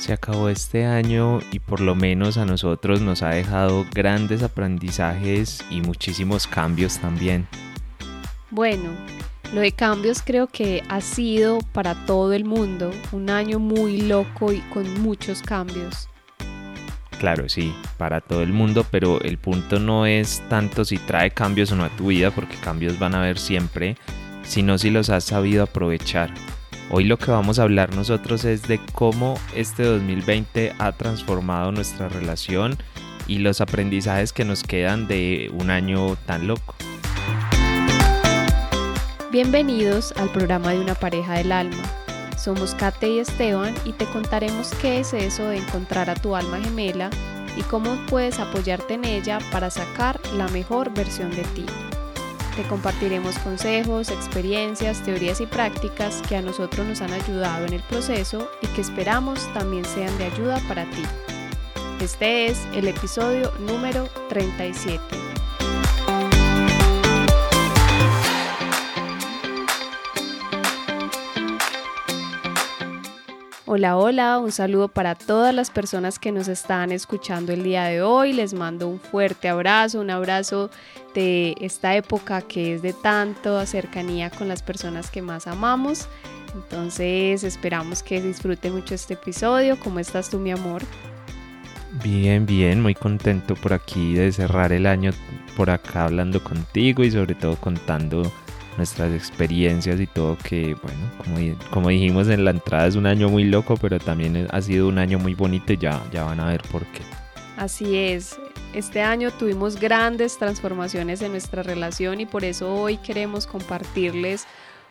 se acabó este año y por lo menos a nosotros nos ha dejado grandes aprendizajes y muchísimos cambios también. Bueno, lo de cambios creo que ha sido para todo el mundo un año muy loco y con muchos cambios. Claro, sí, para todo el mundo, pero el punto no es tanto si trae cambios o no a tu vida, porque cambios van a haber siempre, sino si los has sabido aprovechar. Hoy lo que vamos a hablar nosotros es de cómo este 2020 ha transformado nuestra relación y los aprendizajes que nos quedan de un año tan loco. Bienvenidos al programa de una pareja del alma. Somos Kate y Esteban y te contaremos qué es eso de encontrar a tu alma gemela y cómo puedes apoyarte en ella para sacar la mejor versión de ti. Te compartiremos consejos, experiencias, teorías y prácticas que a nosotros nos han ayudado en el proceso y que esperamos también sean de ayuda para ti. Este es el episodio número 37. Hola, hola, un saludo para todas las personas que nos están escuchando el día de hoy. Les mando un fuerte abrazo, un abrazo de esta época que es de tanto cercanía con las personas que más amamos. Entonces esperamos que disfruten mucho este episodio. ¿Cómo estás tú, mi amor? Bien, bien, muy contento por aquí de cerrar el año por acá hablando contigo y sobre todo contando nuestras experiencias y todo que, bueno, como, como dijimos en la entrada es un año muy loco, pero también ha sido un año muy bonito y ya, ya van a ver por qué. Así es, este año tuvimos grandes transformaciones en nuestra relación y por eso hoy queremos compartirles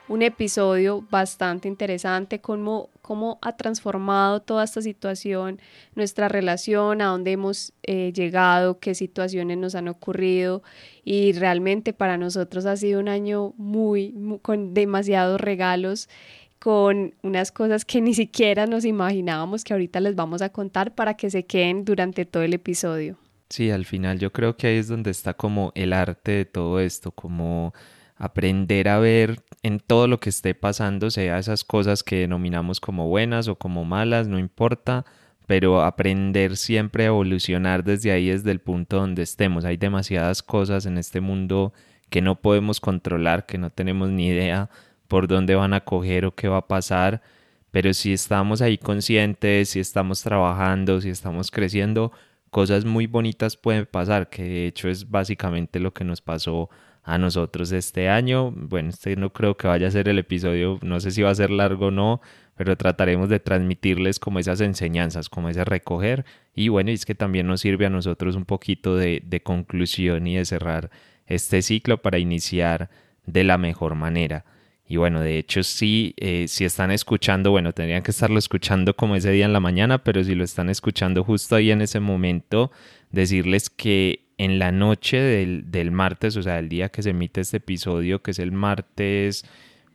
un episodio bastante interesante, cómo, cómo ha transformado toda esta situación, nuestra relación, a dónde hemos eh, llegado, qué situaciones nos han ocurrido y realmente para nosotros ha sido un año muy, con demasiados regalos con unas cosas que ni siquiera nos imaginábamos que ahorita les vamos a contar para que se queden durante todo el episodio. Sí, al final yo creo que ahí es donde está como el arte de todo esto, como aprender a ver en todo lo que esté pasando, sea esas cosas que denominamos como buenas o como malas, no importa, pero aprender siempre a evolucionar desde ahí, desde el punto donde estemos. Hay demasiadas cosas en este mundo que no podemos controlar, que no tenemos ni idea por dónde van a coger o qué va a pasar, pero si estamos ahí conscientes, si estamos trabajando, si estamos creciendo, cosas muy bonitas pueden pasar, que de hecho es básicamente lo que nos pasó a nosotros este año. Bueno, este no creo que vaya a ser el episodio, no sé si va a ser largo o no, pero trataremos de transmitirles como esas enseñanzas, como ese recoger. Y bueno, es que también nos sirve a nosotros un poquito de, conclusión y de cerrar este ciclo para iniciar de la mejor manera. Y bueno, de hecho sí, eh, si están escuchando, bueno, tendrían que estarlo escuchando como ese día en la mañana, pero si lo están escuchando justo ahí en ese momento, decirles que en la noche del, martes, o sea, el día que se emite este episodio, que es el martes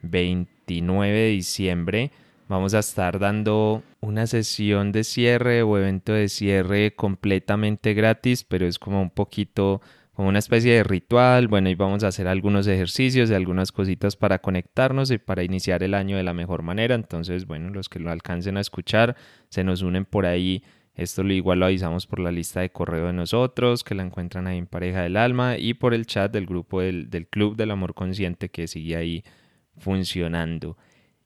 29 de diciembre, vamos a estar dando una sesión de cierre o evento de cierre completamente gratis, pero es como un poquito como una especie de ritual. Bueno, y vamos a hacer algunos ejercicios y algunas cositas para conectarnos y para iniciar el año de la mejor manera. Entonces, bueno, los que lo alcancen a escuchar, se nos unen por ahí esto lo igual lo avisamos por la lista de correo de nosotros, que la encuentran ahí en Pareja del Alma, y por el chat del grupo del, Club del Amor Consciente que sigue ahí funcionando.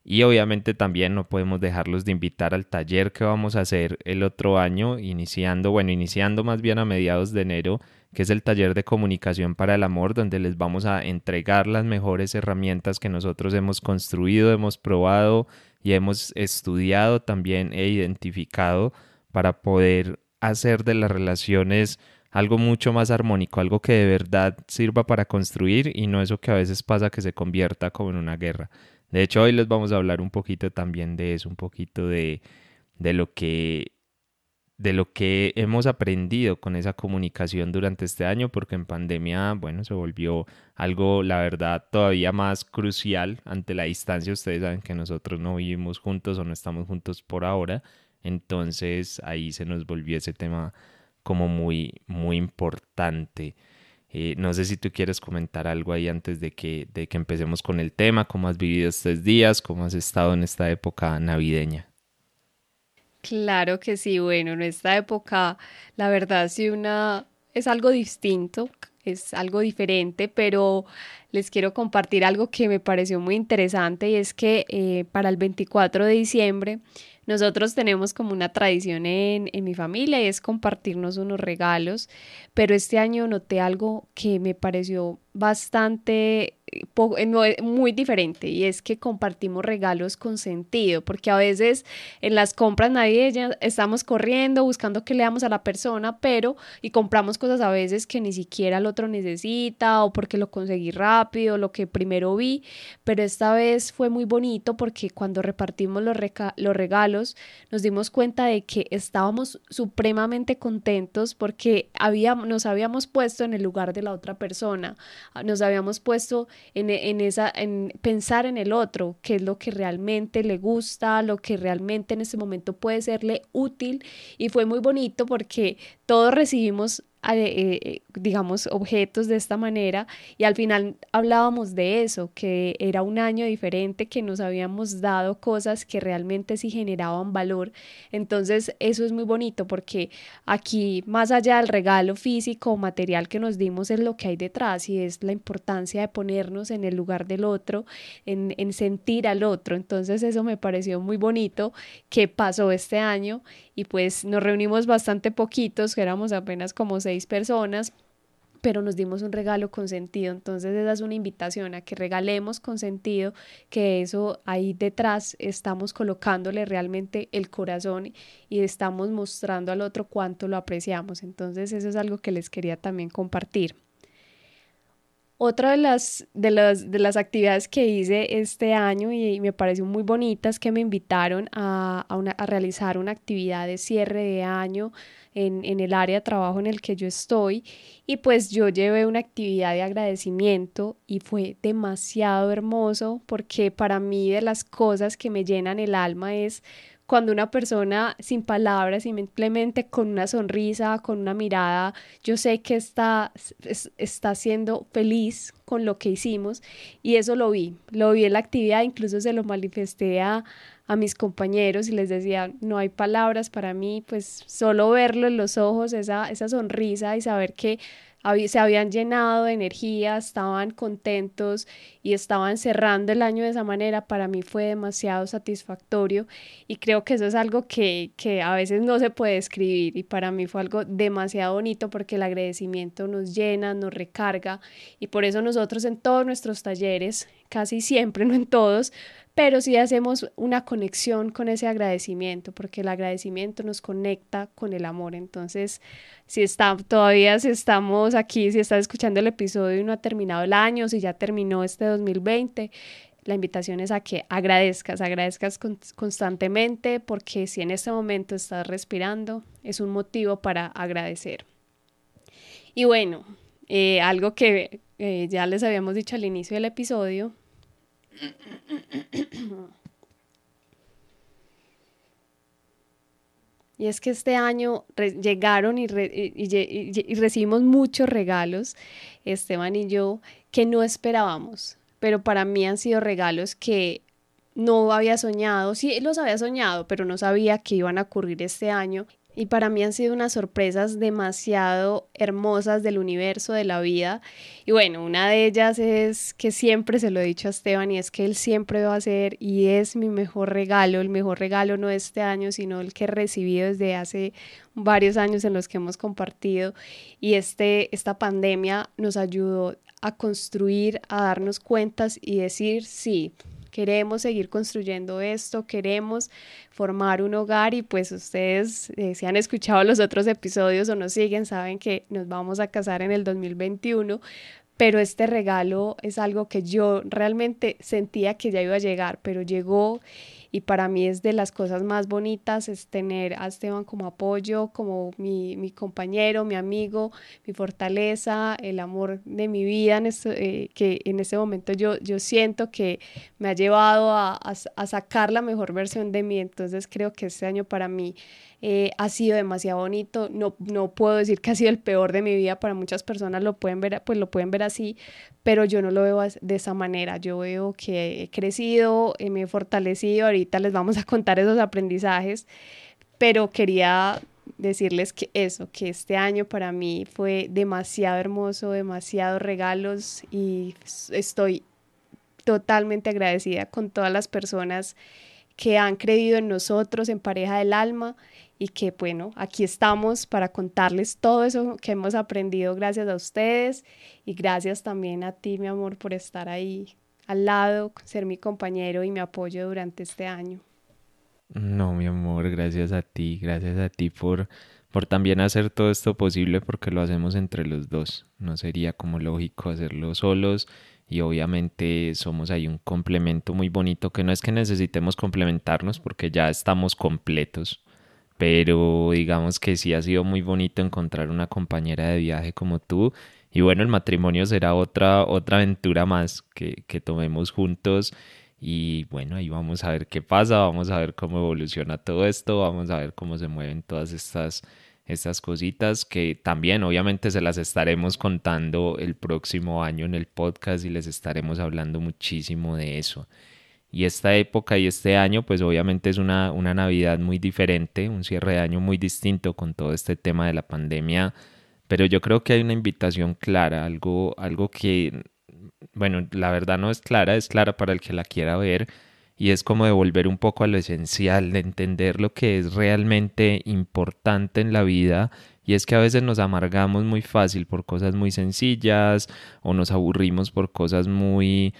Y obviamente también no podemos dejarlos de invitar al taller que vamos a hacer el otro año, iniciando, bueno, iniciando más bien a mediados de enero, que es el taller de comunicación para el amor, donde les vamos a entregar las mejores herramientas que nosotros hemos construido, hemos probado y hemos estudiado también e identificado para poder hacer de las relaciones algo mucho más armónico, algo que de verdad sirva para construir y no eso que a veces pasa que se convierta como en una guerra. De hecho, hoy les vamos a hablar un poquito también de eso, un poquito de, de lo que de lo que hemos aprendido con esa comunicación durante este año, porque en pandemia, bueno, se volvió algo, la verdad, todavía más crucial ante la distancia. Ustedes saben que nosotros no vivimos juntos o no estamos juntos por ahora, entonces ahí se nos volvió ese tema como muy, muy importante. Eh, no sé si tú quieres comentar algo ahí antes de que, de que empecemos con el tema, cómo has vivido estos días, cómo has estado en esta época navideña. Claro que sí, bueno, en esta época la verdad sí una es algo distinto, es algo diferente, pero les quiero compartir algo que me pareció muy interesante y es que eh, para el 24 de diciembre nosotros tenemos como una tradición en, en mi familia y es compartirnos unos regalos, pero este año noté algo que me pareció bastante eh, muy diferente y es que compartimos regalos con sentido, porque a veces en las compras navideñas estamos corriendo buscando que leamos a la persona, pero y compramos cosas a veces que ni siquiera el otro necesita o porque lo conseguí rápido, lo que primero vi, pero esta vez fue muy bonito porque cuando repartimos los, los regalos nos dimos cuenta de que estábamos supremamente contentos porque habíamos, nos habíamos puesto en el lugar de la otra persona, nos habíamos puesto en, esa, en pensar en el otro, qué es lo que realmente le gusta, lo que realmente en ese momento puede serle útil. Y fue muy bonito porque todos recibimos eh, digamos, objetos de esta manera y al final hablábamos de eso, que era un año diferente, que nos habíamos dado cosas que realmente sí generaban valor. Entonces eso es muy bonito porque aquí, más allá del regalo físico o material que nos dimos, es lo que hay detrás y es la importancia de ponernos en el lugar del otro, en, en sentir al otro. Entonces eso me pareció muy bonito que pasó este año y pues nos reunimos bastante poquitos, que éramos apenas como seis personas pero nos dimos un regalo con sentido. Entonces esa es una invitación a que regalemos con sentido, que eso ahí detrás estamos colocándole realmente el corazón y estamos mostrando al otro cuánto lo apreciamos. Entonces eso es algo que les quería también compartir. Otra de las, de, las, de las actividades que hice este año y me pareció muy bonita es que me invitaron a, a, realizar una actividad de cierre de año en, en, el área de trabajo en el que yo estoy. Y pues yo llevé una actividad de agradecimiento y fue demasiado hermoso porque para mí de las cosas que me llenan el alma es cuando una persona sin palabras, simplemente con una sonrisa, con una mirada, yo sé que está, está siendo feliz con lo que hicimos. Y eso lo vi, lo vi en la actividad, incluso se lo manifesté a, a mis compañeros y les decía, no hay palabras para mí, pues solo verlo en los ojos, esa, esa sonrisa y saber que se habían llenado de energía, estaban contentos y estaban cerrando el año de esa manera, para mí fue demasiado satisfactorio y creo que eso es algo que, que a veces no se puede escribir y para mí fue algo demasiado bonito porque el agradecimiento nos llena, nos recarga y por eso nosotros en todos nuestros talleres, casi siempre, no en todos, pero sí hacemos una conexión con ese agradecimiento, porque el agradecimiento nos conecta con el amor. Entonces, si está, todavía si estamos aquí, si estás escuchando el episodio y no ha terminado el año, si ya terminó este 2020, la invitación es a que agradezcas, agradezcas constantemente, porque si en este momento estás respirando, es un motivo para agradecer. Y bueno, eh, algo que eh, ya les habíamos dicho al inicio del episodio, y es que este año llegaron y, recibimos muchos regalos, Esteban y yo, que no esperábamos, pero para mí han sido regalos que no había soñado, sí los había soñado, pero no sabía que iban a ocurrir este año y para mí han sido unas sorpresas demasiado hermosas del universo, de la vida. Y bueno, una de ellas es que siempre se lo he dicho a Esteban y es que él siempre va a ser y es mi mejor regalo, el mejor regalo no este año, sino el que he recibido desde hace varios años en los que hemos compartido. Y este, esta pandemia nos ayudó a construir, a darnos cuentas y decir, sí, queremos seguir construyendo esto, queremos formar un hogar y pues ustedes eh, si han escuchado los otros episodios o nos siguen saben que nos vamos a casar en el 2021, pero este regalo es algo que yo realmente sentía que ya iba a llegar, pero llegó y para mí es de las cosas más bonitas es tener a Esteban como apoyo, como mi, mi compañero, mi amigo, mi fortaleza, el amor de mi vida, en eh, que en este momento yo, yo siento que me ha llevado a, a, a sacar la mejor versión de mí, entonces creo que este año para mí eh, ha sido demasiado bonito. No, no puedo decir que ha sido el peor de mi vida, para muchas personas lo pueden ver, pues lo pueden ver así, pero yo no lo veo de esa manera. Yo veo que he crecido, eh, me he fortalecido, ahorita les vamos a contar esos aprendizajes pero quería decirles que eso, que este año para mí fue demasiado hermoso, demasiados regalos y estoy totalmente agradecida con todas las personas que han creído en nosotros, en Pareja del Alma, y que bueno, aquí estamos para contarles todo eso que hemos aprendido gracias a ustedes y gracias también a ti, mi amor, por estar ahí al lado, ser mi compañero y mi apoyo durante este año. No, mi amor, gracias a ti, gracias a ti por, por también hacer todo esto posible porque lo hacemos entre los dos. No sería como lógico hacerlo solos y obviamente somos ahí un complemento muy bonito que no es que necesitemos complementarnos porque ya estamos completos pero digamos que sí ha sido muy bonito encontrar una compañera de viaje como tú. Y bueno, el matrimonio será otra, otra aventura más que, que tomemos juntos. Y bueno, ahí vamos a ver qué pasa, vamos a ver cómo evoluciona todo esto, vamos a ver cómo se mueven todas estas, estas cositas que también obviamente se las estaremos contando el próximo año en el podcast y les estaremos hablando muchísimo de eso. Y esta época y este año, pues obviamente es una, una Navidad muy diferente, un cierre de año muy distinto con todo este tema de la pandemia. Pero yo creo que hay una invitación clara, algo, algo que, bueno, la verdad no es clara, es clara para el que la quiera ver. Y es como devolver un poco a lo esencial, de entender lo que es realmente importante en la vida y es que a veces nos amargamos muy fácil por cosas muy sencillas o nos aburrimos por cosas muy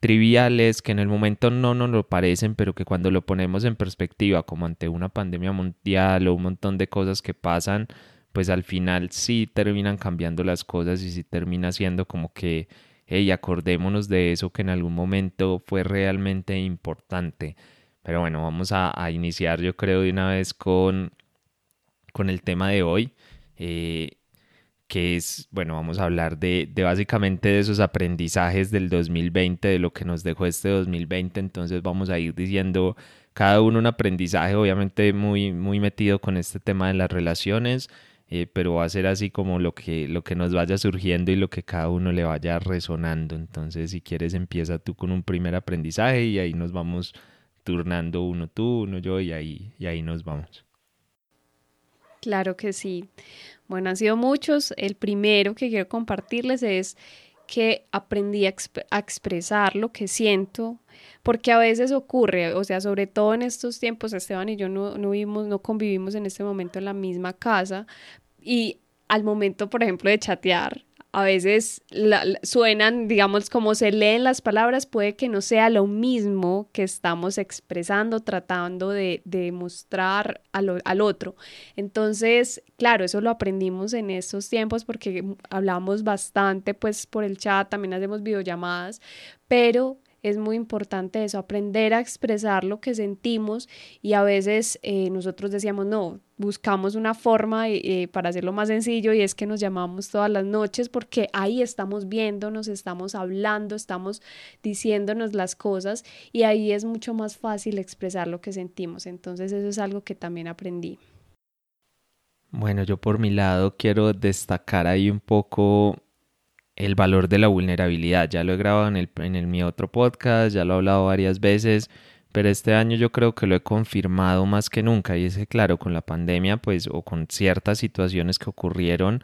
triviales que en el momento no nos lo parecen, pero que cuando lo ponemos en perspectiva, como ante una pandemia mundial o un montón de cosas que pasan, pues al final sí terminan cambiando las cosas y sí termina siendo como que, hey, acordémonos de eso que en algún momento fue realmente importante. Pero bueno, vamos a, iniciar yo creo de una vez con, con el tema de hoy. Eh, que es, bueno, vamos a hablar de, de, básicamente de esos aprendizajes del 2020, de lo que nos dejó este 2020, entonces vamos a ir diciendo cada uno un aprendizaje, obviamente muy, muy metido con este tema de las relaciones, eh, pero va a ser así como lo que, lo que nos vaya surgiendo y lo que cada uno le vaya resonando, entonces si quieres empieza tú con un primer aprendizaje y ahí nos vamos turnando uno tú, uno yo y ahí, y ahí nos vamos. Claro que sí. Bueno, han sido muchos. El primero que quiero compartirles es que aprendí a, expresar lo que siento, porque a veces ocurre, o sea, sobre todo en estos tiempos, Esteban y yo no, no, vivimos, no convivimos en este momento en la misma casa, y al momento, por ejemplo, de chatear, a veces suenan, digamos, como se leen las palabras, puede que no sea lo mismo que estamos expresando, tratando de, de mostrar al, al, otro. Entonces, claro, eso lo aprendimos en estos tiempos porque hablamos bastante, pues, por el chat, también hacemos videollamadas, pero es muy importante eso, aprender a expresar lo que sentimos y a veces eh, nosotros decíamos, no, buscamos una forma eh, para hacerlo más sencillo y es que nos llamamos todas las noches porque ahí estamos viéndonos, estamos hablando, estamos diciéndonos las cosas y ahí es mucho más fácil expresar lo que sentimos. Entonces eso es algo que también aprendí. Bueno, yo por mi lado quiero destacar ahí un poco el valor de la vulnerabilidad. Ya lo he grabado en, el, en mi otro podcast, ya lo he hablado varias veces, pero este año yo creo que lo he confirmado más que nunca y es que claro, con la pandemia pues o con ciertas situaciones que ocurrieron,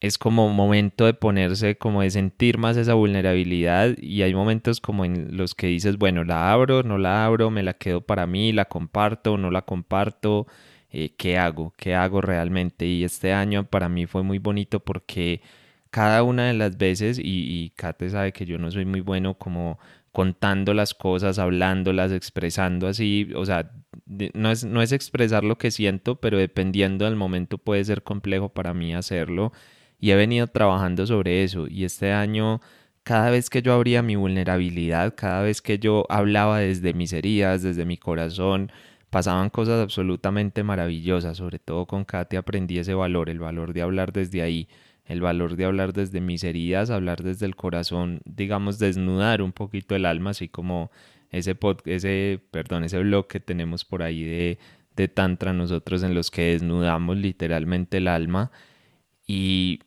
es como momento de ponerse, como de sentir más esa vulnerabilidad y hay momentos como en los que dices, bueno, la abro, no la abro, me la quedo para mí, la comparto, no la comparto, eh, ¿qué hago? ¿Qué hago realmente? Y este año para mí fue muy bonito porque cada una de las veces, y, y Kate sabe que yo no soy muy bueno como contando las cosas, hablándolas, expresando así, o sea, no es, no es expresar lo que siento, pero dependiendo del momento puede ser complejo para mí hacerlo y he venido trabajando sobre eso. Y este año cada vez que yo abría mi vulnerabilidad, cada vez que yo hablaba desde mis heridas, desde mi corazón, pasaban cosas absolutamente maravillosas, sobre todo con Kate aprendí ese valor, el valor de hablar desde ahí el valor de hablar desde mis heridas, hablar desde el corazón, digamos, desnudar un poquito el alma, así como ese, ese, perdón, ese blog que tenemos por ahí de, de Tantra nosotros en los que desnudamos literalmente el alma. Y,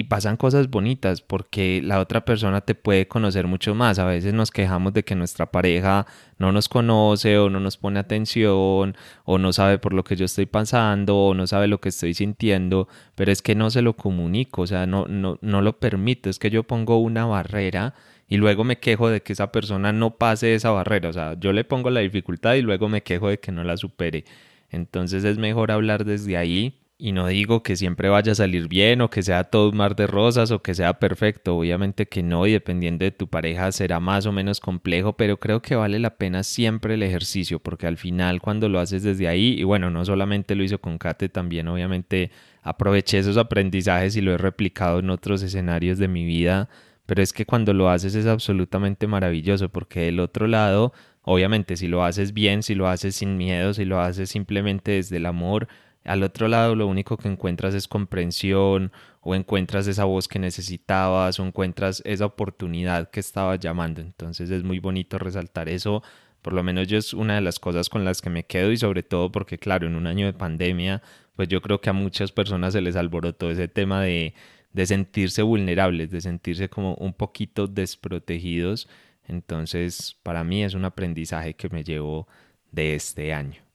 y pasan cosas bonitas porque la otra persona te puede conocer mucho más. A veces nos quejamos de que nuestra pareja no nos conoce o no nos pone atención o no sabe por lo que yo estoy pasando o no sabe lo que estoy sintiendo, pero es que no se lo comunico, o sea, no, no, no lo permito, es que yo pongo una barrera y luego me quejo de que esa persona no pase esa barrera, o sea, yo le pongo la dificultad y luego me quejo de que no la supere. Entonces es mejor hablar desde ahí y no digo que siempre vaya a salir bien o que sea todo un mar de rosas o que sea perfecto, obviamente que no y dependiendo de tu pareja será más o menos complejo, pero creo que vale la pena siempre el ejercicio porque al final cuando lo haces desde ahí, y bueno, no solamente lo hizo con Kate, también obviamente aproveché esos aprendizajes y lo he replicado en otros escenarios de mi vida, pero es que cuando lo haces es absolutamente maravilloso porque del otro lado, obviamente si lo haces bien, si lo haces sin miedo, si lo haces simplemente desde el amor, al otro lado lo único que encuentras es comprensión o encuentras esa voz que necesitabas o encuentras esa oportunidad que estabas llamando. Entonces es muy bonito resaltar eso. Por lo menos yo es una de las cosas con las que me quedo y sobre todo porque claro, en un año de pandemia, pues yo creo que a muchas personas se les alborotó ese tema de, de sentirse vulnerables, de sentirse como un poquito desprotegidos. Entonces para mí es un aprendizaje que me llevo de este año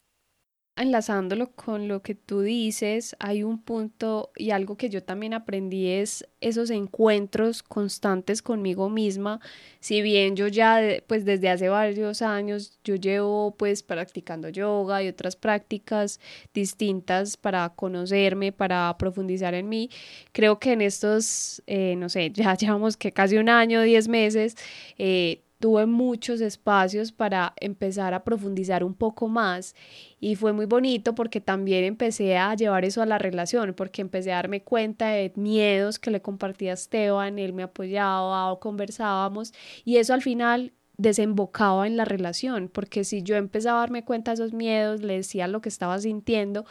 enlazándolo con lo que tú dices, hay un punto y algo que yo también aprendí es esos encuentros constantes conmigo misma. Si bien yo ya pues desde hace varios años yo llevo pues practicando yoga y otras prácticas distintas para conocerme, para profundizar en mí, creo que en estos, eh, no sé, ya llevamos que casi un año, diez meses, eh, tuve muchos espacios para empezar a profundizar un poco más y fue muy bonito porque también empecé a llevar eso a la relación, porque empecé a darme cuenta de miedos que le compartía a Esteban, él me apoyaba o conversábamos y eso al final desembocaba en la relación, porque si yo empezaba a darme cuenta de esos miedos, le decía lo que estaba sintiendo,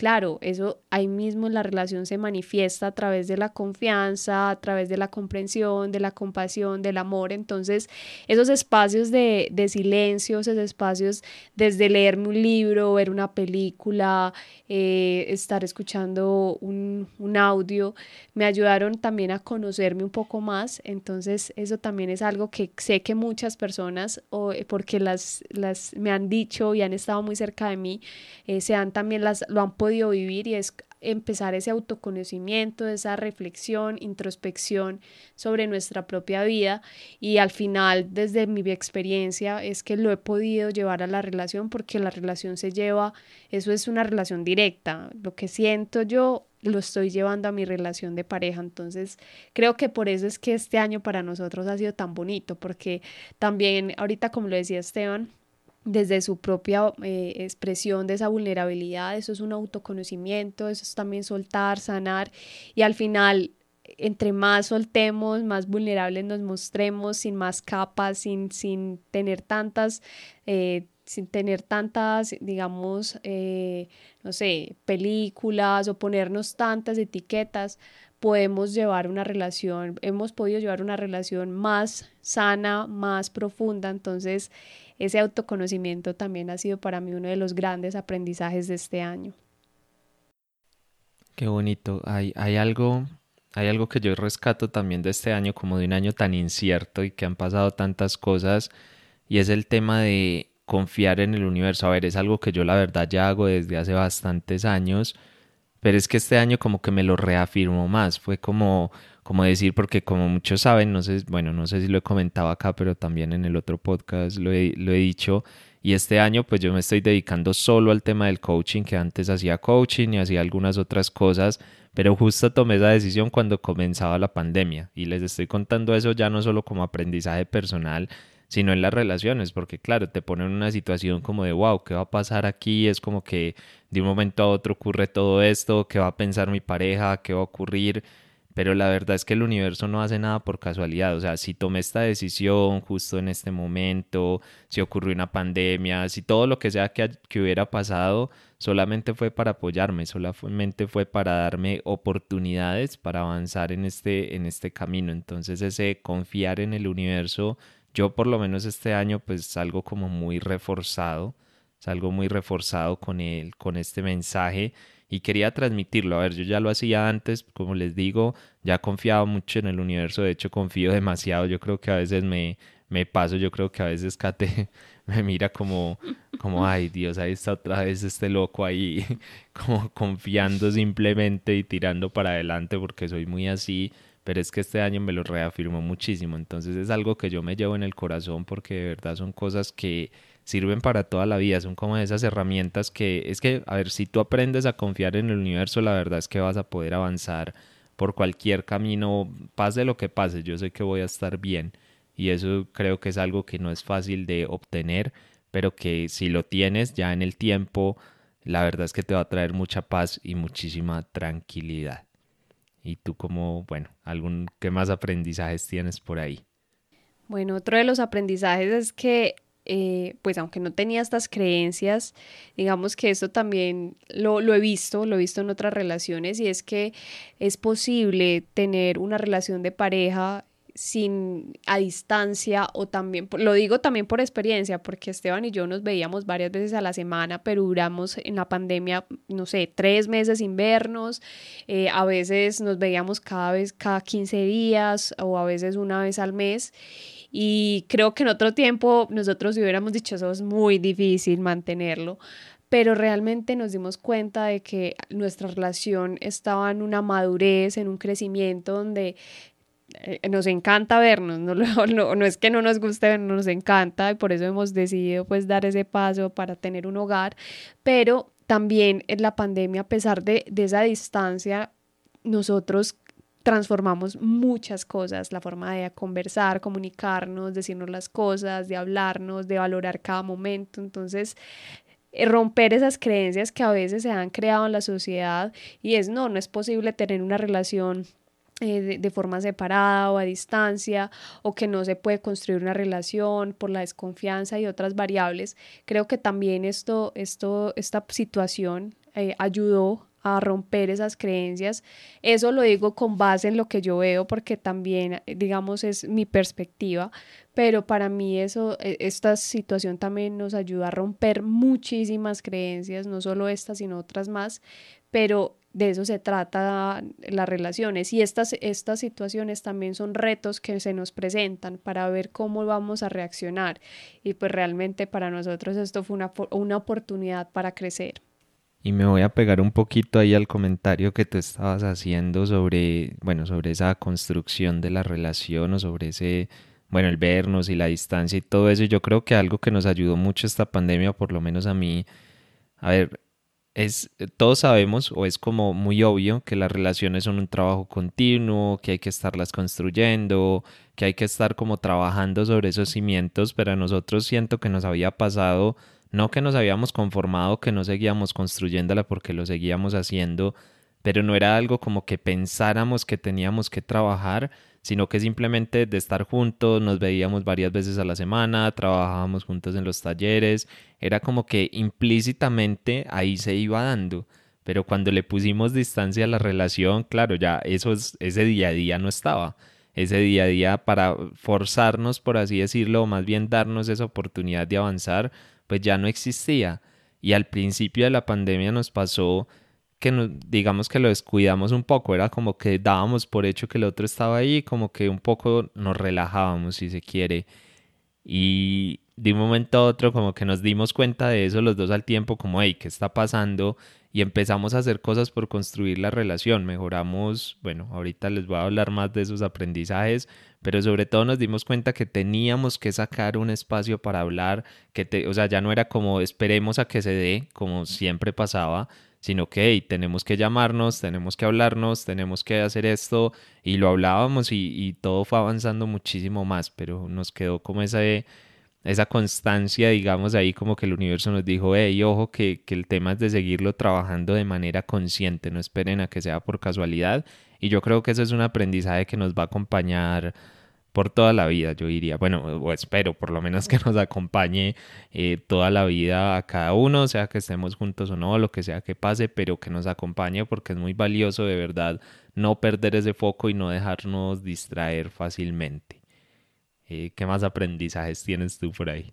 claro, eso ahí mismo en la relación se manifiesta a través de la confianza, a través de la comprensión, de la compasión, del amor, entonces esos espacios de, de silencio, esos espacios desde leerme un libro, ver una película, eh, estar escuchando un, un audio, me ayudaron también a conocerme un poco más, entonces eso también es algo que sé que muchas personas o, eh, porque las, las me han dicho y han estado muy cerca de mí, eh, se han también las, lo han podido vivir y es empezar ese autoconocimiento, esa reflexión, introspección sobre nuestra propia vida y al final desde mi experiencia es que lo he podido llevar a la relación porque la relación se lleva, eso es una relación directa, lo que siento yo lo estoy llevando a mi relación de pareja. Entonces, creo que por eso es que este año para nosotros ha sido tan bonito, porque también ahorita, como lo decía Esteban, desde su propia eh, expresión de esa vulnerabilidad, eso es un autoconocimiento, eso es también soltar, sanar y al final entre más soltemos, más vulnerables nos mostremos, sin más capas, sin, sin tener tantas eh, sin tener tantas, digamos, eh, no sé, películas o ponernos tantas etiquetas, podemos llevar una relación, hemos podido llevar una relación más sana, más profunda. Entonces, ese autoconocimiento también ha sido para mí uno de los grandes aprendizajes de este año. Qué bonito. Hay, hay algo, hay algo que yo rescato también de este año, como de un año tan incierto y que han pasado tantas cosas, y es el tema de confiar en el universo. A ver, es algo que yo la verdad ya hago desde hace bastantes años, pero es que este año como que me lo reafirmo más. Fue como, como decir, porque como muchos saben, no sé, bueno, no sé si lo he comentado acá, pero también en el otro podcast lo he, lo he dicho. Y este año pues yo me estoy dedicando solo al tema del coaching, que antes hacía coaching y hacía algunas otras cosas, pero justo tomé esa decisión cuando comenzaba la pandemia. Y les estoy contando eso ya no solo como aprendizaje personal, sino en las relaciones, porque claro, te ponen en una situación como de, wow, ¿qué va a pasar aquí? Es como que de un momento a otro ocurre todo esto, ¿qué va a pensar mi pareja? ¿Qué va a ocurrir? Pero la verdad es que el universo no hace nada por casualidad. O sea, si tomé esta decisión justo en este momento, si ocurrió una pandemia, si todo lo que sea que, que hubiera pasado, solamente fue para apoyarme, solamente fue para darme oportunidades para avanzar en este, en este camino. Entonces ese confiar en el universo yo por lo menos este año pues salgo como muy reforzado, salgo muy reforzado con, el, con este mensaje y quería transmitirlo. A ver, yo ya lo hacía antes, como les digo, ya confiaba mucho en el universo, de hecho confío demasiado, yo creo que a veces me, me paso, yo creo que a veces Kate me mira como, como, ay Dios, ahí está otra vez este loco ahí, como confiando simplemente y tirando para adelante porque soy muy así, pero es que este año me lo reafirmó muchísimo, entonces es algo que yo me llevo en el corazón porque de verdad son cosas que sirven para toda la vida, son como esas herramientas que es que, a ver, si tú aprendes a confiar en el universo, la verdad es que vas a poder avanzar por cualquier camino, pase lo que pase, yo sé que voy a estar bien y eso creo que es algo que no es fácil de obtener, pero que si lo tienes ya en el tiempo, la verdad es que te va a traer mucha paz y muchísima tranquilidad. Y tú como, bueno, algún qué más aprendizajes tienes por ahí? Bueno, otro de los aprendizajes es que eh, pues aunque no tenía estas creencias, digamos que esto también lo, lo, he visto, lo he visto en otras relaciones y es que es posible tener una relación de pareja sin a distancia o también, lo digo también por experiencia, porque Esteban y yo nos veíamos varias veces a la semana, pero duramos en la pandemia, no sé, tres meses sin vernos, eh, a veces nos veíamos cada vez, cada 15 días o a veces una vez al mes. Y creo que en otro tiempo nosotros hubiéramos dicho eso es muy difícil mantenerlo, pero realmente nos dimos cuenta de que nuestra relación estaba en una madurez, en un crecimiento donde eh, nos encanta vernos, no, es que no nos guste vernos, nos encanta y por eso hemos decidido pues dar ese paso para tener un hogar, pero también en la pandemia, a pesar de, de esa distancia, nosotros transformamos muchas cosas, la forma de conversar, comunicarnos, decirnos las cosas, de hablarnos, de valorar cada momento. Entonces, eh, romper esas creencias que a veces se han creado en la sociedad y es no, no es posible tener una relación eh, de, forma separada o a distancia o que no se puede construir una relación por la desconfianza y otras variables. Creo que también esto, esto, esta situación eh, ayudó a romper esas creencias. Eso lo digo con base en lo que yo veo porque también, digamos, es mi perspectiva, pero para mí eso, e, esta situación también nos ayuda a romper muchísimas creencias, no solo estas, sino otras más, pero de eso se trata las relaciones y estas, estas situaciones también son retos que se nos presentan para ver cómo vamos a reaccionar y pues realmente para nosotros esto fue una, una oportunidad para crecer. Y me voy a pegar un poquito ahí al comentario que tú estabas haciendo sobre, bueno, sobre esa construcción de la relación o sobre ese, bueno, el vernos y la distancia y todo eso. Yo creo que algo que nos ayudó mucho esta pandemia, por lo menos a mí, a ver, es, todos sabemos o es como muy obvio que las relaciones son un trabajo continuo, que hay que estarlas construyendo, que hay que estar como trabajando sobre esos cimientos, pero a nosotros siento que nos había pasado, no que nos habíamos conformado, que no seguíamos construyéndola porque lo seguíamos haciendo, pero no era algo como que pensáramos que teníamos que trabajar, sino que simplemente de estar juntos, nos veíamos varias veces a la semana, trabajábamos juntos en los talleres, era como que implícitamente ahí se iba dando, pero cuando le pusimos distancia a la relación, claro, ya eso es, ese día a día no estaba. Ese día a día para forzarnos, por así decirlo, o más bien darnos esa oportunidad de avanzar, pues ya no existía. Y al principio de la pandemia nos pasó que digamos que lo descuidamos un poco, era como que dábamos por hecho que el otro estaba ahí, como que un poco nos relajábamos, si se quiere. Y de un momento a otro como que nos dimos cuenta de eso los dos al tiempo, como, hey, ¿qué está pasando? Y empezamos a hacer cosas por construir la relación, mejoramos, bueno, ahorita les voy a hablar más de esos aprendizajes, pero sobre todo nos dimos cuenta que teníamos que sacar un espacio para hablar, que te, o sea, ya no era como esperemos a que se dé, como siempre pasaba, sino que tenemos que llamarnos, tenemos que hablarnos, tenemos que hacer esto y lo hablábamos y, todo fue avanzando muchísimo más, pero nos quedó como esa, esa constancia, digamos, ahí como que el universo nos dijo, hey, ojo, que, que el tema es de seguirlo trabajando de manera consciente, no esperen a que sea por casualidad y yo creo que eso es un aprendizaje que nos va a acompañar por toda la vida, yo diría. Bueno, o espero por lo menos que nos acompañe eh, toda la vida a cada uno, sea que estemos juntos o no, lo que sea que pase, pero que nos acompañe porque es muy valioso de verdad no perder ese foco y no dejarnos distraer fácilmente. Eh, ¿Qué más aprendizajes tienes tú por ahí?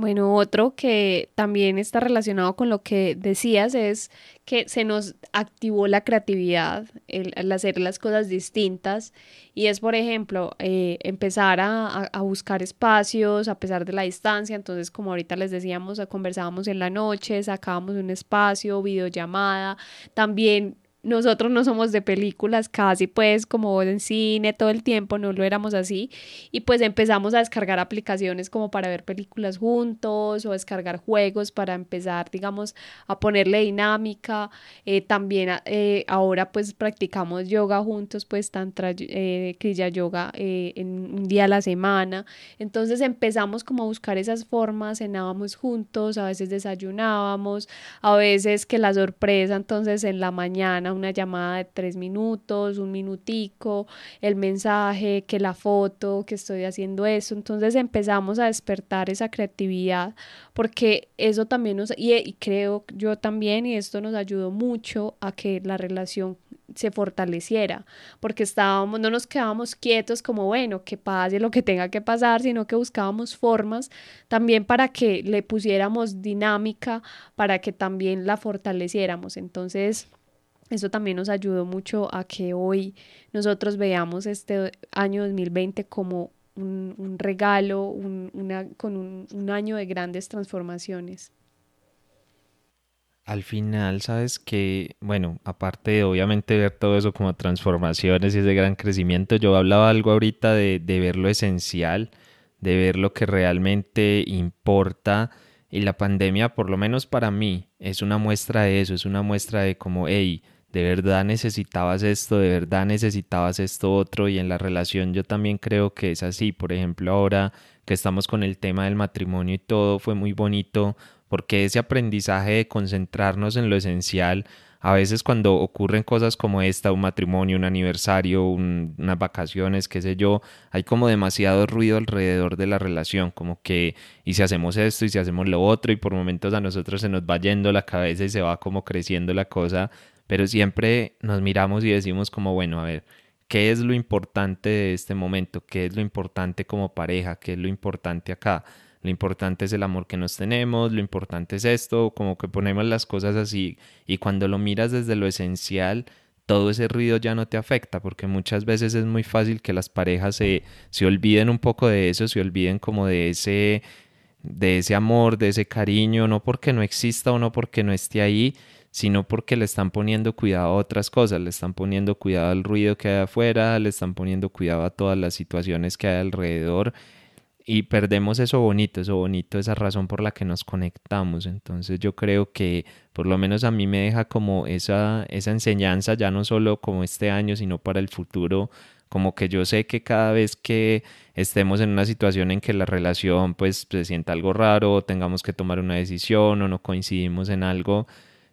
Bueno, otro que también está relacionado con lo que decías es que se nos activó la creatividad al hacer las cosas distintas y es, por ejemplo, eh, empezar a, a, buscar espacios a pesar de la distancia. Entonces, como ahorita les decíamos, conversábamos en la noche, sacábamos un espacio, videollamada, también nosotros no somos de películas casi pues como en cine todo el tiempo, no lo éramos así y pues empezamos a descargar aplicaciones como para ver películas juntos o descargar juegos para empezar digamos a ponerle dinámica, eh, también eh, ahora pues practicamos yoga juntos pues tantra eh, kriya yoga eh, en un día a la semana, entonces empezamos como a buscar esas formas, cenábamos juntos, a veces desayunábamos, a veces que la sorpresa entonces en la mañana una llamada de tres minutos, un minutico, el mensaje, que la foto, que estoy haciendo eso. Entonces empezamos a despertar esa creatividad porque eso también nos, y, y creo yo también, y esto nos ayudó mucho a que la relación se fortaleciera, porque estábamos, no nos quedábamos quietos como, bueno, que pase lo que tenga que pasar, sino que buscábamos formas también para que le pusiéramos dinámica, para que también la fortaleciéramos. Entonces, eso también nos ayudó mucho a que hoy nosotros veamos este año 2020 como un, regalo, una, con un, año de grandes transformaciones. Al final, sabes que, bueno, aparte de obviamente ver todo eso como transformaciones y ese gran crecimiento, yo hablaba algo ahorita de, de ver lo esencial, de ver lo que realmente importa. Y la pandemia, por lo menos para mí, es una muestra de eso, es una muestra de como, hey, de verdad necesitabas esto, de verdad necesitabas esto otro y en la relación yo también creo que es así. Por ejemplo, ahora que estamos con el tema del matrimonio y todo fue muy bonito porque ese aprendizaje de concentrarnos en lo esencial, a veces cuando ocurren cosas como esta, un matrimonio, un aniversario, unas vacaciones, qué sé yo, hay como demasiado ruido alrededor de la relación, como que y si hacemos esto y si hacemos lo otro y por momentos a nosotros se nos va yendo la cabeza y se va como creciendo la cosa pero siempre nos miramos y decimos como, bueno, a ver, ¿qué es lo importante de este momento? ¿Qué es lo importante como pareja? ¿Qué es lo importante acá? Lo importante es el amor que nos tenemos, lo importante es esto, como que ponemos las cosas así y cuando lo miras desde lo esencial, todo ese ruido ya no te afecta, porque muchas veces es muy fácil que las parejas se, se olviden un poco de eso, se olviden como de ese, de ese amor, de ese cariño, no porque no exista o no porque no esté ahí, sino porque le están poniendo cuidado a otras cosas, le están poniendo cuidado al ruido que hay afuera, le están poniendo cuidado a todas las situaciones que hay alrededor y perdemos eso bonito, eso bonito, esa razón por la que nos conectamos. Entonces yo creo que por lo menos a mí me deja como esa, esa enseñanza, ya no solo como este año, sino para el futuro, como que yo sé que cada vez que estemos en una situación en que la relación pues se sienta algo raro, tengamos que tomar una decisión o no coincidimos en algo,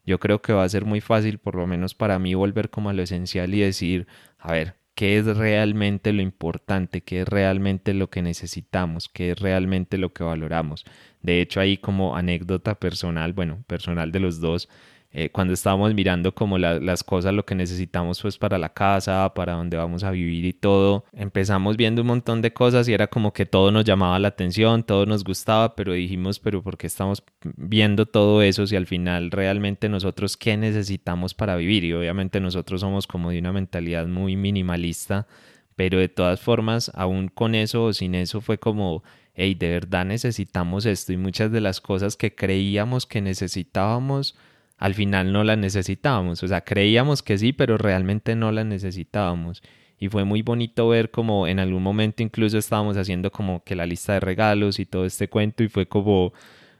yo creo que va a ser muy fácil, por lo menos para mí, volver como a lo esencial y decir, a ver, ¿qué es realmente lo importante? ¿Qué es realmente lo que necesitamos? ¿Qué es realmente lo que valoramos? De hecho, ahí como anécdota personal, bueno, personal de los dos, eh, cuando estábamos mirando como las cosas, lo que necesitamos pues para la casa, para dónde vamos a vivir y todo, empezamos viendo un montón de cosas y era como que todo nos llamaba la atención, todo nos gustaba, pero dijimos, pero ¿por qué estamos viendo todo eso si al final realmente nosotros qué necesitamos para vivir? Y obviamente nosotros somos como de una mentalidad muy minimalista, pero de todas formas, aún con eso o sin eso fue como hey, de verdad necesitamos esto y muchas de las cosas que creíamos que necesitábamos al final no la necesitábamos. O sea, creíamos que sí, pero realmente no la necesitábamos. Y fue muy bonito ver como en algún momento incluso estábamos haciendo como que la lista de regalos y todo este cuento y fue como,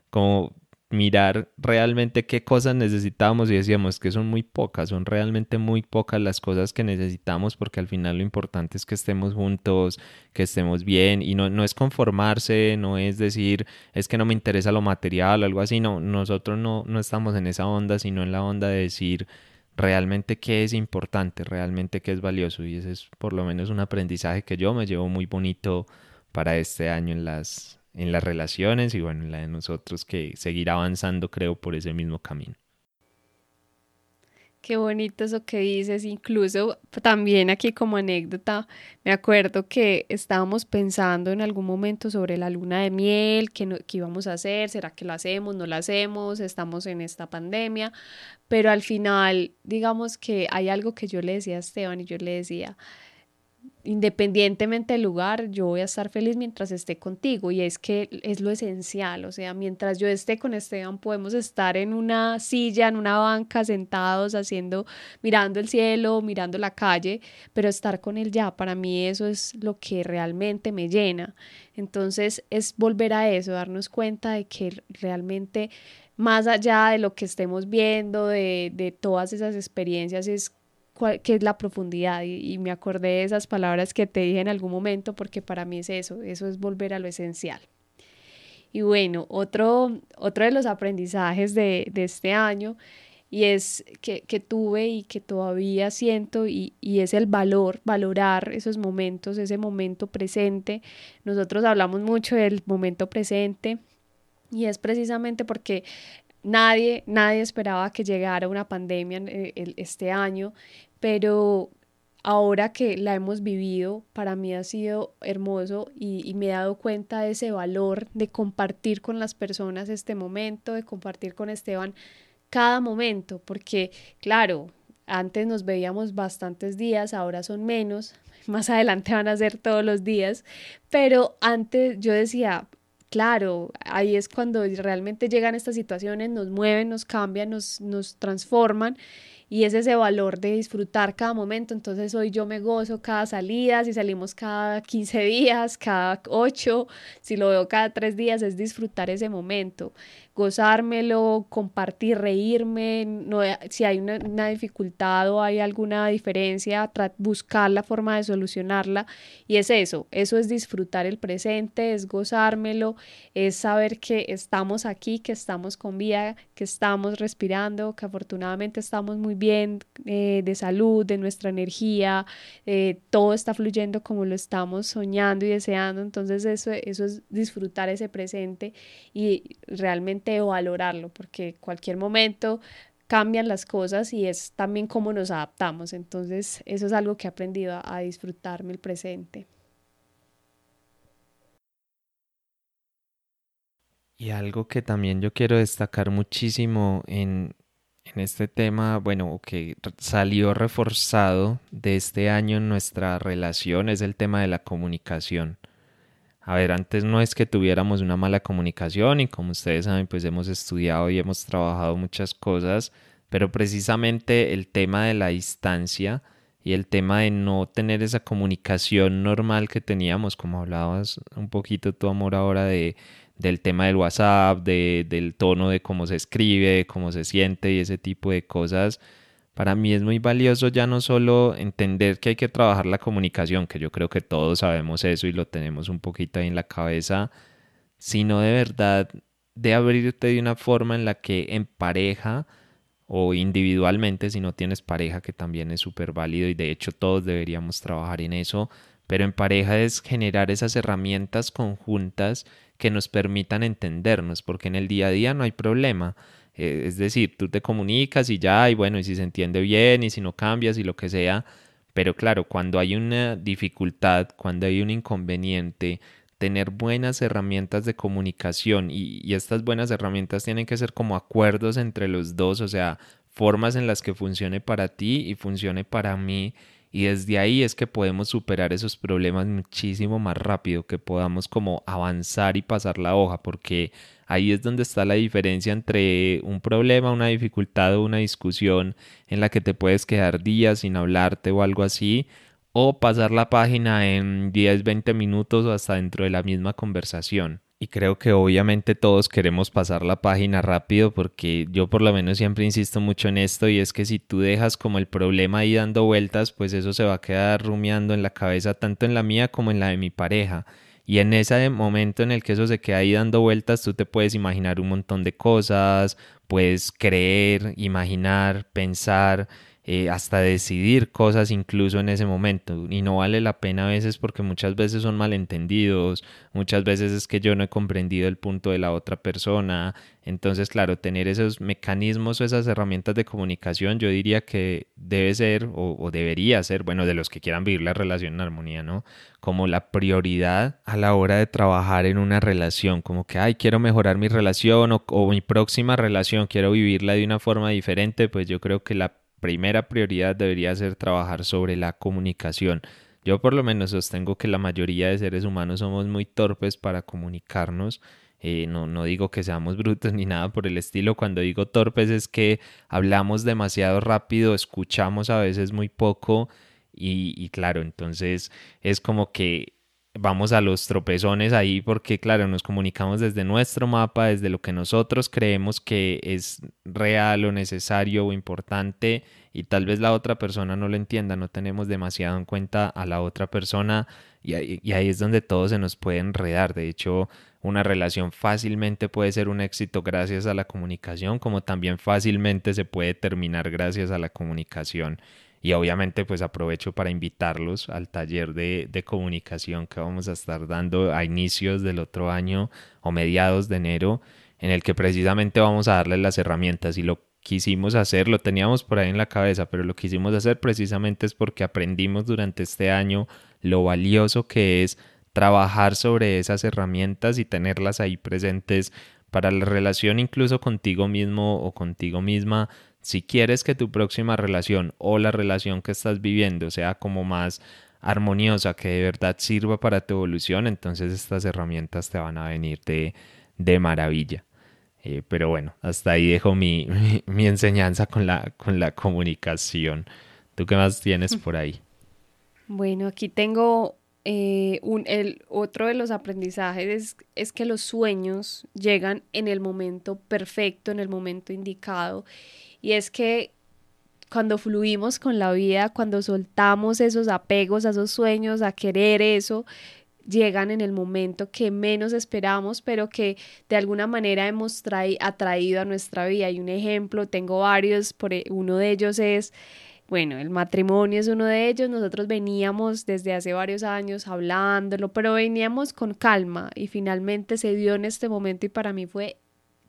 como mirar realmente qué cosas necesitamos y decíamos que son muy pocas, son realmente muy pocas las cosas que necesitamos porque al final lo importante es que estemos juntos, que estemos bien y no, no es conformarse, no es decir es que no me interesa lo material o algo así, no, nosotros no, no estamos en esa onda, sino en la onda de decir realmente qué es importante, realmente qué es valioso y ese es por lo menos un aprendizaje que yo me llevo muy bonito para este año en las en las relaciones y bueno, en la de nosotros que seguir avanzando creo por ese mismo camino. Qué bonito eso que dices. Incluso también aquí como anécdota, me acuerdo que estábamos pensando en algún momento sobre la luna de miel, qué, qué íbamos a hacer, será que la hacemos, no la hacemos, estamos en esta pandemia, pero al final, digamos que hay algo que yo le decía a Esteban y yo le decía, independientemente del lugar, yo voy a estar feliz mientras esté contigo y es que es lo esencial, o sea, mientras yo esté con Esteban podemos estar en una silla, en una banca, sentados haciendo, mirando el cielo, mirando la calle, pero estar con él ya, para mí eso es lo que realmente me llena. Entonces es volver a eso, darnos cuenta de que realmente más allá de lo que estemos viendo, de, de todas esas experiencias, es qué es la profundidad y, me acordé de esas palabras que te dije en algún momento porque para mí es eso, eso es volver a lo esencial. Y bueno, otro, otro de los aprendizajes de, este año y es que, tuve y que todavía siento y, es el valor, valorar esos momentos, ese momento presente. Nosotros hablamos mucho del momento presente y es precisamente porque Nadie, nadie esperaba que llegara una pandemia eh, este año, pero ahora que la hemos vivido, para mí ha sido hermoso y, me he dado cuenta de ese valor de compartir con las personas este momento, de compartir con Esteban cada momento, porque claro, antes nos veíamos bastantes días, ahora son menos, más adelante van a ser todos los días, pero antes yo decía, claro, ahí es cuando realmente llegan estas situaciones, nos mueven, nos cambian, nos, nos transforman y es ese valor de disfrutar cada momento. Entonces hoy yo me gozo cada salida, si salimos cada 15 días, cada 8, si lo veo cada 3 días, es disfrutar ese momento gozármelo, compartir, reírme, no, si hay una, dificultad o hay alguna diferencia, buscar la forma de solucionarla. Y es eso, eso es disfrutar el presente, es gozármelo, es saber que estamos aquí, que estamos con vida, que estamos respirando, que afortunadamente estamos muy bien eh, de salud, de nuestra energía, eh, todo está fluyendo como lo estamos soñando y deseando. Entonces eso, eso es disfrutar ese presente y realmente valorarlo, porque cualquier momento cambian las cosas y es también cómo nos adaptamos. Entonces, eso es algo que he aprendido a, disfrutarme el presente. Y algo que también yo quiero destacar muchísimo en, en este tema, bueno, que salió reforzado de este año en nuestra relación es el tema de la comunicación. A ver, antes no es que tuviéramos una mala comunicación y como ustedes saben, pues hemos estudiado y hemos trabajado muchas cosas, pero precisamente el tema de la distancia y el tema de no tener esa comunicación normal que teníamos, como hablabas un poquito tu amor ahora de, del tema del WhatsApp, de, del tono de cómo se escribe, cómo se siente y ese tipo de cosas, para mí es muy valioso ya no solo entender que hay que trabajar la comunicación, que yo creo que todos sabemos eso y lo tenemos un poquito ahí en la cabeza, sino de verdad de abrirte de una forma en la que en pareja o individualmente, si no tienes pareja, que también es súper válido y de hecho todos deberíamos trabajar en eso, pero en pareja es generar esas herramientas conjuntas que nos permitan entendernos, porque en el día a día no hay problema. Eh, es decir, tú te comunicas y ya, y bueno, y si se entiende bien, y si no cambias, y lo que sea. Pero claro, cuando hay una dificultad, cuando hay un inconveniente, tener buenas herramientas de comunicación y, y, estas buenas herramientas tienen que ser como acuerdos entre los dos, o sea, formas en las que funcione para ti y funcione para mí. Y desde ahí es que podemos superar esos problemas muchísimo más rápido, que podamos como avanzar y pasar la hoja, porque Ahí es donde está la diferencia entre un problema, una dificultad o una discusión en la que te puedes quedar días sin hablarte o algo así, o pasar la página en 10, 20 minutos o hasta dentro de la misma conversación. Y creo que obviamente todos queremos pasar la página rápido porque yo por lo menos siempre insisto mucho en esto y es que si tú dejas como el problema ahí dando vueltas, pues eso se va a quedar rumiando en la cabeza tanto en la mía como en la de mi pareja. Y en ese momento en el que eso se queda ahí dando vueltas, tú te puedes imaginar un montón de cosas, puedes creer, imaginar, pensar eh, hasta decidir cosas incluso en ese momento. Y no vale la pena a veces porque muchas veces son malentendidos, muchas veces es que yo no he comprendido el punto de la otra persona. Entonces, claro, tener esos mecanismos o esas herramientas de comunicación, yo diría que debe ser o, debería ser, bueno, de los que quieran vivir la relación en armonía, ¿no? Como la prioridad a la hora de trabajar en una relación, como que, ay, quiero mejorar mi relación o, o mi próxima relación, quiero vivirla de una forma diferente, pues yo creo que la primera prioridad debería ser trabajar sobre la comunicación. Yo por lo menos sostengo que la mayoría de seres humanos somos muy torpes para comunicarnos. Eh, no, no digo que seamos brutos ni nada por el estilo. Cuando digo torpes es que hablamos demasiado rápido, escuchamos a veces muy poco y, y claro, entonces es como que vamos a los tropezones ahí porque, claro, nos comunicamos desde nuestro mapa, desde lo que nosotros creemos que es real o necesario o importante y tal vez la otra persona no lo entienda, no tenemos demasiado en cuenta a la otra persona y ahí, y ahí es donde todo se nos puede enredar. De hecho, una relación fácilmente puede ser un éxito gracias a la comunicación, como también fácilmente se puede terminar gracias a la comunicación. Y obviamente pues aprovecho para invitarlos al taller de, de, comunicación que vamos a estar dando a inicios del otro año o mediados de enero, en el que precisamente vamos a darles las herramientas. Y lo quisimos hacer, lo teníamos por ahí en la cabeza, pero lo quisimos hacer precisamente es porque aprendimos durante este año lo valioso que es trabajar sobre esas herramientas y tenerlas ahí presentes para la relación incluso contigo mismo o contigo misma si quieres que tu próxima relación o la relación que estás viviendo sea como más armoniosa, que de verdad sirva para tu evolución, entonces estas herramientas te van a venir de, de maravilla. Eh, pero bueno, hasta ahí dejo mi, mi, mi, enseñanza con la, con la comunicación. ¿Tú qué más tienes por ahí? Bueno, aquí tengo eh, un, el, otro de los aprendizajes es, es, que los sueños llegan en el momento perfecto, en el momento indicado. Y es que cuando fluimos con la vida, cuando soltamos esos apegos a esos sueños, a querer eso, llegan en el momento que menos esperamos, pero que de alguna manera hemos atraído a nuestra vida. Y un ejemplo, tengo varios, por, e, uno de ellos es, bueno, el matrimonio es uno de ellos, nosotros veníamos desde hace varios años hablándolo, pero veníamos con calma y finalmente se dio en este momento y para mí fue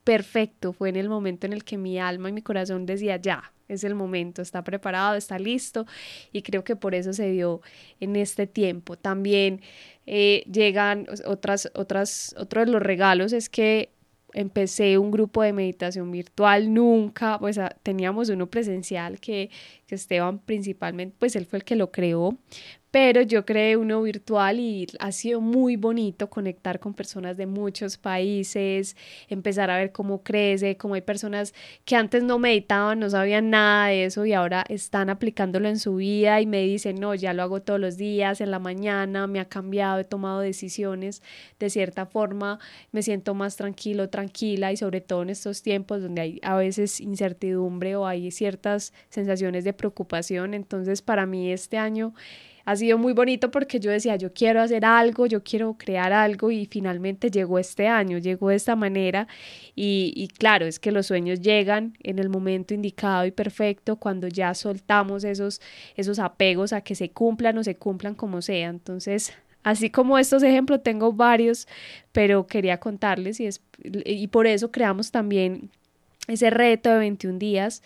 perfecto, fue en el momento en el que mi alma y mi corazón decía, ya, es el momento, está preparado, está listo y creo que por eso se dio en este tiempo. También eh, llegan otras, otras, otro de los regalos es que empecé un grupo de meditación virtual, nunca, pues teníamos uno presencial que, que Esteban principalmente, pues él fue el que lo creó, pero yo creé uno virtual y ha sido muy bonito conectar con personas de muchos países, empezar a ver cómo crece, cómo hay personas que antes no meditaban, no sabían nada de eso y ahora están aplicándolo en su vida y me dicen, no, ya lo hago todos los días, en la mañana, me ha cambiado, he tomado decisiones de cierta forma, me siento más tranquilo, tranquila y sobre todo en estos tiempos donde hay a veces incertidumbre o hay ciertas sensaciones de preocupación, entonces para mí este año ha sido muy bonito porque yo decía, yo quiero hacer algo, yo quiero crear algo y finalmente llegó este año, llegó de esta manera y, y, claro, es que los sueños llegan en el momento indicado y perfecto cuando ya soltamos esos, esos apegos a que se cumplan o se cumplan como sea. Entonces, Así como estos ejemplos, tengo varios, pero quería contarles y, es, y por eso creamos también ese reto de 21 días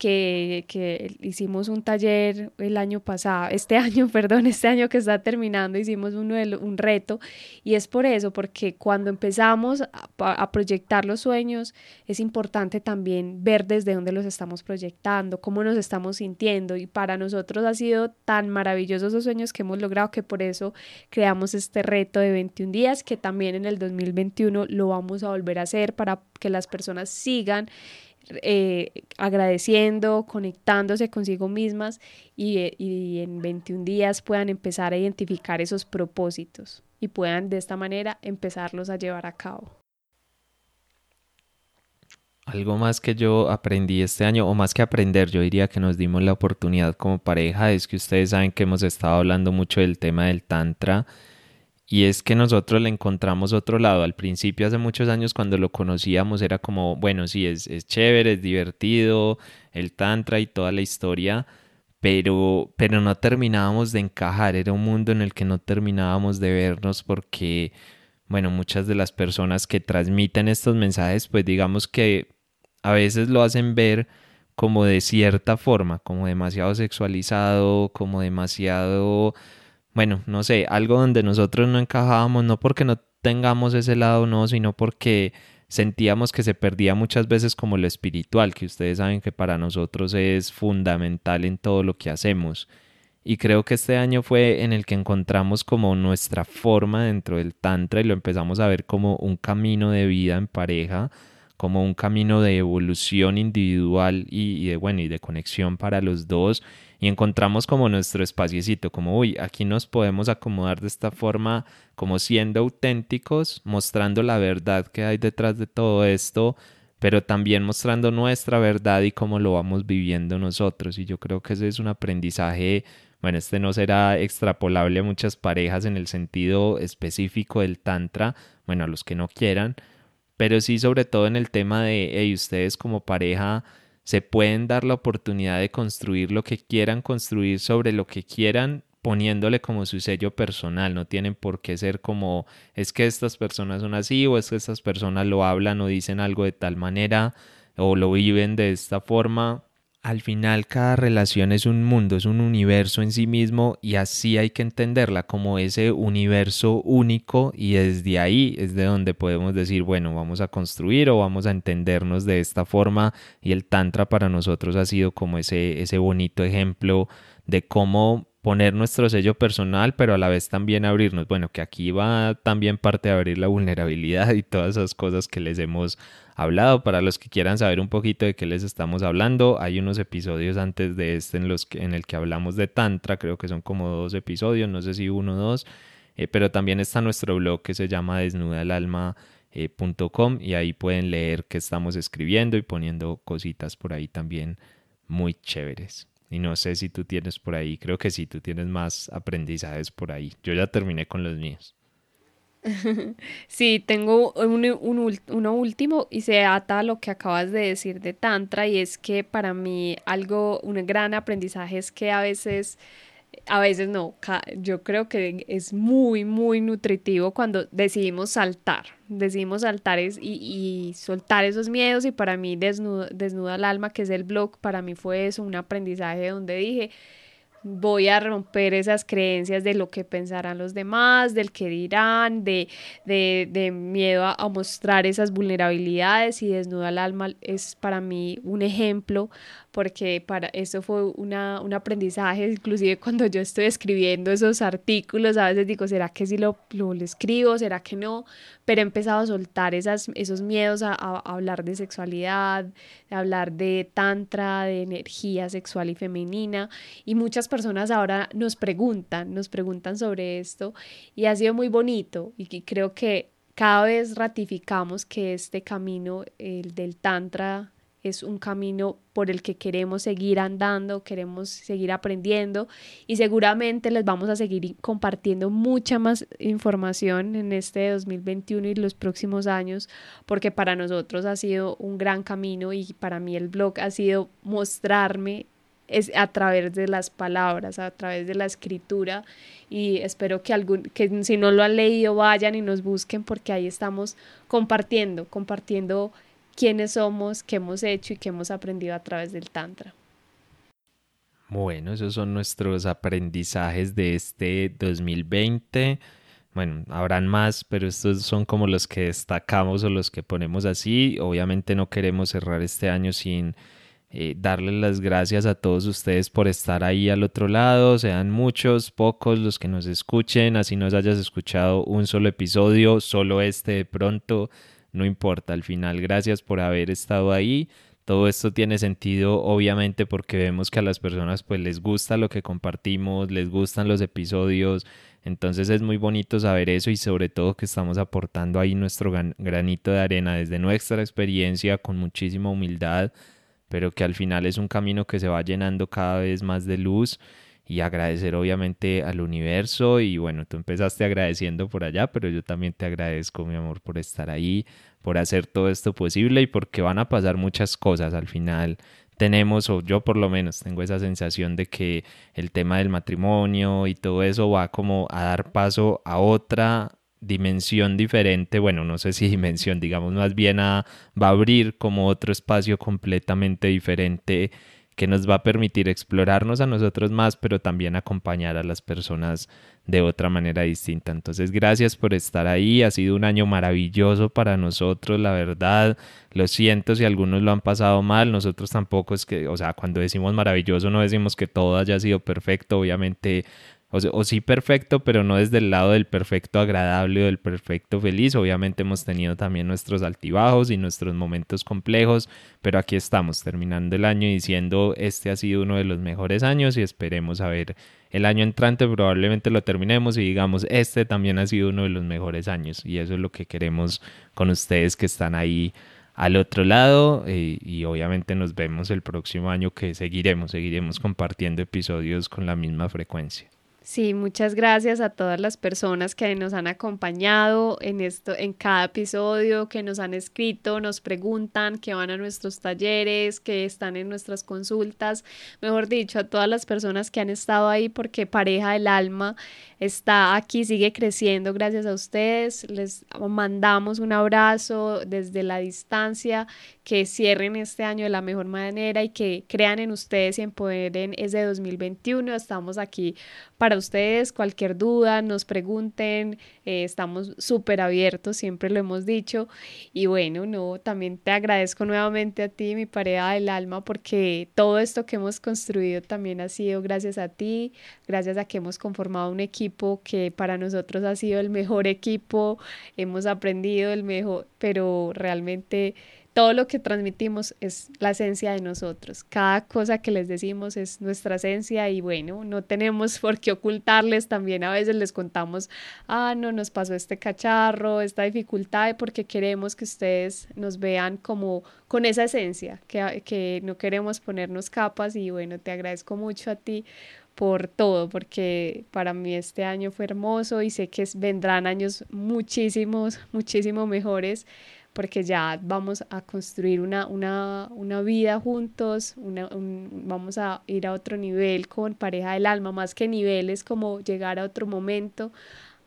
que, hicimos un taller el año pasado, este año, perdón, este año que está terminando, hicimos de, un reto y es por eso, porque cuando empezamos a, a, proyectar los sueños es importante también ver desde dónde los estamos proyectando, cómo nos estamos sintiendo y para nosotros ha sido tan maravillosos esos sueños que hemos logrado que por eso creamos este reto de 21 días que también en el 2021 lo vamos a volver a hacer para que las personas sigan eh, agradeciendo, conectándose consigo mismas y, y en 21 días puedan empezar a identificar esos propósitos y puedan de esta manera empezarlos a llevar a cabo. Algo más que yo aprendí este año, o más que aprender, yo diría que nos dimos la oportunidad como pareja, es que ustedes saben que hemos estado hablando mucho del tema del Tantra y es que nosotros le encontramos otro lado. Al principio, hace muchos años, cuando lo conocíamos, era como, bueno, sí, es, es chévere, es divertido, el tantra y toda la historia, pero, pero no terminábamos de encajar, era un mundo en el que no terminábamos de vernos porque, bueno, muchas de las personas que transmiten estos mensajes, pues digamos que a veces lo hacen ver como de cierta forma, como demasiado sexualizado, como demasiado, bueno, no sé, algo donde nosotros no encajábamos, no porque no tengamos ese lado, no, sino porque sentíamos que se perdía muchas veces como lo espiritual, que ustedes saben que para nosotros es fundamental en todo lo que hacemos. Y creo que este año fue en el que encontramos como nuestra forma dentro del Tantra y lo empezamos a ver como un camino de vida en pareja, como un camino de evolución individual y, de bueno y de conexión para los dos y encontramos como nuestro espaciecito, como uy, aquí nos podemos acomodar de esta forma, como siendo auténticos, mostrando la verdad que hay detrás de todo esto, pero también mostrando nuestra verdad y cómo lo vamos viviendo nosotros. Y yo creo que ese es un aprendizaje, bueno, este no será extrapolable a muchas parejas en el sentido específico del tantra, bueno, a los que no quieran, pero sí sobre todo en el tema de, hey, ustedes como pareja, se pueden dar la oportunidad de construir lo que quieran construir sobre lo que quieran poniéndole como su sello personal, no tienen por qué ser como es que estas personas son así o es que estas personas lo hablan o dicen algo de tal manera o lo viven de esta forma, al final cada relación es un mundo, es un universo en sí mismo y así hay que entenderla como ese universo único y desde ahí es de donde podemos decir, bueno, vamos a construir o vamos a entendernos de esta forma y el tantra para nosotros ha sido como ese, ese bonito ejemplo de cómo poner nuestro sello personal, pero a la vez también abrirnos. Bueno, que aquí va también parte de abrir la vulnerabilidad y todas esas cosas que les hemos hablado. Para los que quieran saber un poquito de qué les estamos hablando, hay unos episodios antes de este en, los que, en el que hablamos de Tantra, creo que son como dos episodios, no sé si uno o dos, eh, pero también está nuestro blog que se llama desnudalalma.com y ahí pueden leer qué estamos escribiendo y poniendo cositas por ahí también muy chéveres. Y no sé si tú tienes por ahí, creo que sí, tú tienes más aprendizajes por ahí. Yo ya terminé con los míos. Sí, tengo uno último y se ata a lo que acabas de decir de Tantra y es que para mí algo, un gran aprendizaje es que a veces a veces no, yo creo que es muy, muy nutritivo cuando decidimos saltar, decidimos saltar y, y, soltar esos miedos y para mí desnuda, desnuda el alma, que es el blog, para mí fue eso, un aprendizaje donde dije, voy a romper esas creencias de lo que pensarán los demás, del que dirán, de, de, miedo a, mostrar esas vulnerabilidades y desnuda el alma es para mí un ejemplo porque para eso fue una, un aprendizaje, inclusive cuando yo estoy escribiendo esos artículos, a veces digo, ¿será que si lo, lo, escribo? ¿Será que no? Pero he empezado a soltar esas, esos miedos a, a, hablar de sexualidad, a hablar de tantra, de energía sexual y femenina, y muchas personas ahora nos preguntan, nos preguntan sobre esto, y ha sido muy bonito, y creo que cada vez ratificamos que este camino, el del tantra, es un camino por el que queremos seguir andando, queremos seguir aprendiendo y seguramente les vamos a seguir compartiendo mucha más información en este 2021 y los próximos años porque para nosotros ha sido un gran camino y para mí el blog ha sido mostrarme es a través de las palabras, a través de la escritura y espero que algún que si no lo han leído vayan y nos busquen porque ahí estamos compartiendo, compartiendo quiénes somos, qué hemos hecho y qué hemos aprendido a través del Tantra. Bueno, esos son nuestros aprendizajes de este 2020. Bueno, habrán más, pero estos son como los que destacamos o los que ponemos así. Obviamente no queremos cerrar este año sin eh, darles las gracias a todos ustedes por estar ahí al otro lado. Sean muchos, pocos los que nos escuchen. Así nos hayas escuchado un solo episodio, solo este de pronto no importa, al final gracias por haber estado ahí. Todo esto tiene sentido obviamente porque vemos que a las personas pues les gusta lo que compartimos, les gustan los episodios, entonces es muy bonito saber eso y sobre todo que estamos aportando ahí nuestro granito de arena desde nuestra experiencia con muchísima humildad, pero que al final es un camino que se va llenando cada vez más de luz y agradecer obviamente al universo y bueno, tú empezaste agradeciendo por allá, pero yo también te agradezco mi amor por estar ahí, por hacer todo esto posible y porque van a pasar muchas cosas al final. tenemos, o yo por lo menos tengo esa sensación de que el tema del matrimonio y todo eso va como a dar paso a otra dimensión diferente, bueno, no sé si dimensión, digamos más bien a, va a abrir como otro espacio completamente diferente que nos va a permitir explorarnos a nosotros más, pero también acompañar a las personas de otra manera distinta. Entonces, gracias por estar ahí. Ha sido un año maravilloso para nosotros, la verdad. Lo siento si algunos lo han pasado mal. Nosotros tampoco es que, o sea, cuando decimos maravilloso no decimos que todo haya sido perfecto. Obviamente o, sí perfecto, pero no desde el lado del perfecto agradable o del perfecto feliz. Obviamente hemos tenido también nuestros altibajos y nuestros momentos complejos, pero aquí estamos terminando el año diciendo este ha sido uno de los mejores años y esperemos a ver el año entrante probablemente lo terminemos y digamos este también ha sido uno de los mejores años y eso es lo que queremos con ustedes que están ahí al otro lado eh, y obviamente nos vemos el próximo año que seguiremos, seguiremos compartiendo episodios con la misma frecuencia. Sí, muchas gracias a todas las personas que nos han acompañado en esto, en cada episodio, que nos han escrito, nos preguntan, que van a nuestros talleres, que están en nuestras consultas, mejor dicho, a todas las personas que han estado ahí, porque Pareja del Alma está aquí, sigue creciendo gracias a ustedes. Les mandamos un abrazo desde la distancia, que cierren este año de la mejor manera y que crean en ustedes y empoderen ese 2021. Estamos aquí para ustedes, cualquier duda, nos pregunten, eh, estamos súper abiertos, siempre lo hemos dicho. Y bueno, no, también te agradezco nuevamente a ti, mi pareja del alma, porque todo esto que hemos construido también ha sido gracias a ti, gracias a que hemos conformado un equipo que para nosotros ha sido el mejor equipo, hemos aprendido el mejor, pero realmente todo lo que transmitimos es la esencia de nosotros. Cada cosa que les decimos es nuestra esencia y bueno, no tenemos por qué ocultarles. También a veces les contamos, ah, no, nos pasó este cacharro, esta dificultad, porque queremos que ustedes nos vean como con esa esencia, que, que no queremos ponernos capas y bueno, te agradezco mucho a ti por todo, porque para mí este año fue hermoso y sé que vendrán años muchísimos, muchísimo mejores porque ya vamos a construir una, una, una vida juntos, una, vamos a ir a otro nivel con pareja del alma, más que niveles como llegar a otro momento,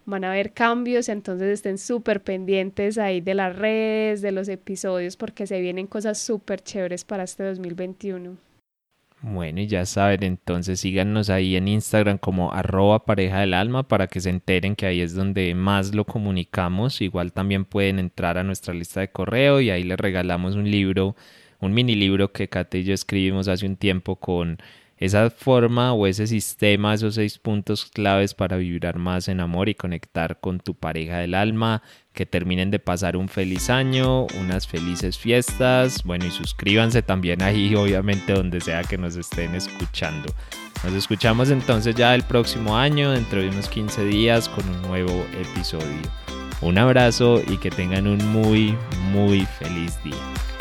van a haber cambios, entonces estén súper pendientes ahí de las redes, de los episodios, porque se vienen cosas súper chéveres para este 2021. Bueno, y ya saben, entonces síganos ahí en Instagram como arroba pareja del alma para que se enteren que ahí es donde más lo comunicamos. Igual también pueden entrar a nuestra lista de correo y ahí les regalamos un libro, un mini libro que Kate y yo escribimos hace un tiempo con esa forma o ese sistema, esos seis puntos claves para vibrar más en amor y conectar con tu pareja del alma, que terminen de pasar un feliz año, unas felices fiestas, bueno y suscríbanse también ahí obviamente donde sea que nos estén escuchando. Nos escuchamos entonces ya el próximo año, dentro de unos 15 días, con un nuevo episodio. Un abrazo y que tengan un muy, muy feliz día.